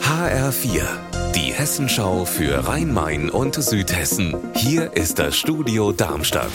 HR4, die Hessenschau für Rhein-Main und Südhessen. Hier ist das Studio Darmstadt.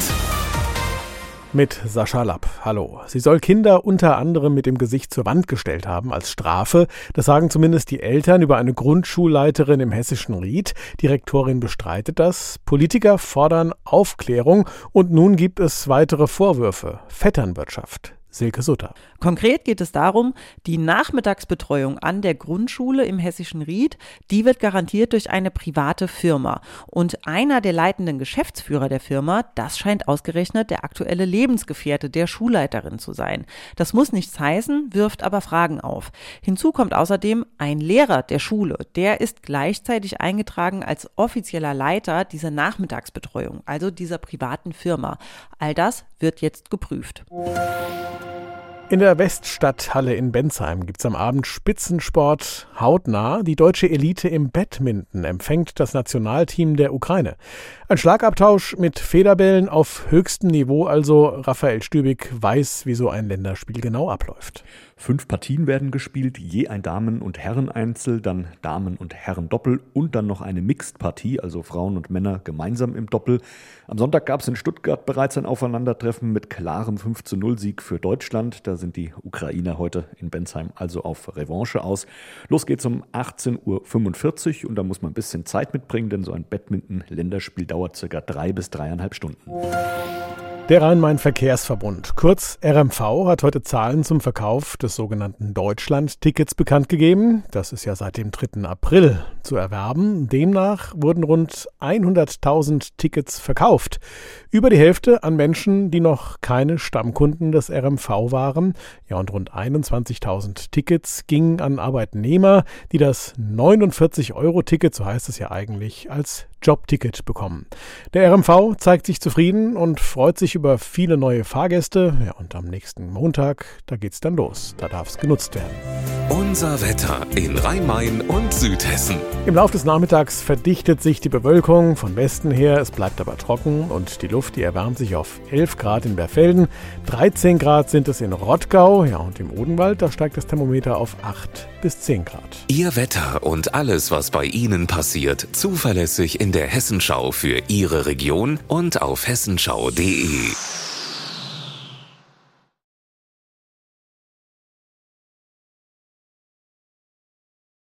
Mit Sascha Lapp. Hallo. Sie soll Kinder unter anderem mit dem Gesicht zur Wand gestellt haben als Strafe. Das sagen zumindest die Eltern über eine Grundschulleiterin im hessischen Ried. Die Rektorin bestreitet das. Politiker fordern Aufklärung und nun gibt es weitere Vorwürfe. Vetternwirtschaft. Silke Sutter. Konkret geht es darum, die Nachmittagsbetreuung an der Grundschule im hessischen Ried, die wird garantiert durch eine private Firma. Und einer der leitenden Geschäftsführer der Firma, das scheint ausgerechnet der aktuelle Lebensgefährte der Schulleiterin zu sein. Das muss nichts heißen, wirft aber Fragen auf. Hinzu kommt außerdem ein Lehrer der Schule. Der ist gleichzeitig eingetragen als offizieller Leiter dieser Nachmittagsbetreuung, also dieser privaten Firma. All das wird jetzt geprüft. In der Weststadthalle in Bensheim gibt es am Abend Spitzensport hautnah. Die deutsche Elite im Badminton empfängt das Nationalteam der Ukraine. Ein Schlagabtausch mit Federbällen auf höchstem Niveau, also Raphael Stübig weiß, wie so ein Länderspiel genau abläuft. Fünf Partien werden gespielt, je ein Damen- und Herreneinzel, dann Damen- und Herren-Doppel und dann noch eine Mixed-Partie, also Frauen und Männer gemeinsam im Doppel. Am Sonntag gab es in Stuttgart bereits ein Aufeinandertreffen mit klarem 5 zu 0 Sieg für Deutschland. Da sind die Ukrainer heute in Bensheim also auf Revanche aus. Los geht's um 18.45 Uhr und da muss man ein bisschen Zeit mitbringen, denn so ein Badminton-Länderspiel dauert circa drei bis dreieinhalb Stunden. Der Rhein-Main-Verkehrsverbund, kurz RMV, hat heute Zahlen zum Verkauf des sogenannten Deutschland-Tickets bekannt gegeben. Das ist ja seit dem 3. April zu erwerben. Demnach wurden rund 100.000 Tickets verkauft. Über die Hälfte an Menschen, die noch keine Stammkunden des RMV waren. Ja, und rund 21.000 Tickets gingen an Arbeitnehmer, die das 49-Euro-Ticket, so heißt es ja eigentlich, als Jobticket bekommen. Der RMV zeigt sich zufrieden und freut sich über viele neue Fahrgäste. Ja, und am nächsten Montag, da geht's dann los. Da darf es genutzt werden. Unser Wetter in Rhein-Main und Südhessen. Im Laufe des Nachmittags verdichtet sich die Bewölkung von Westen her. Es bleibt aber trocken und die Luft, die erwärmt sich auf 11 Grad in Berfelden. 13 Grad sind es in Rottgau. Ja, und im Odenwald, da steigt das Thermometer auf 8 bis 10 Grad. Ihr Wetter und alles, was bei Ihnen passiert, zuverlässig in der Hessenschau für Ihre Region und auf hessenschau.de.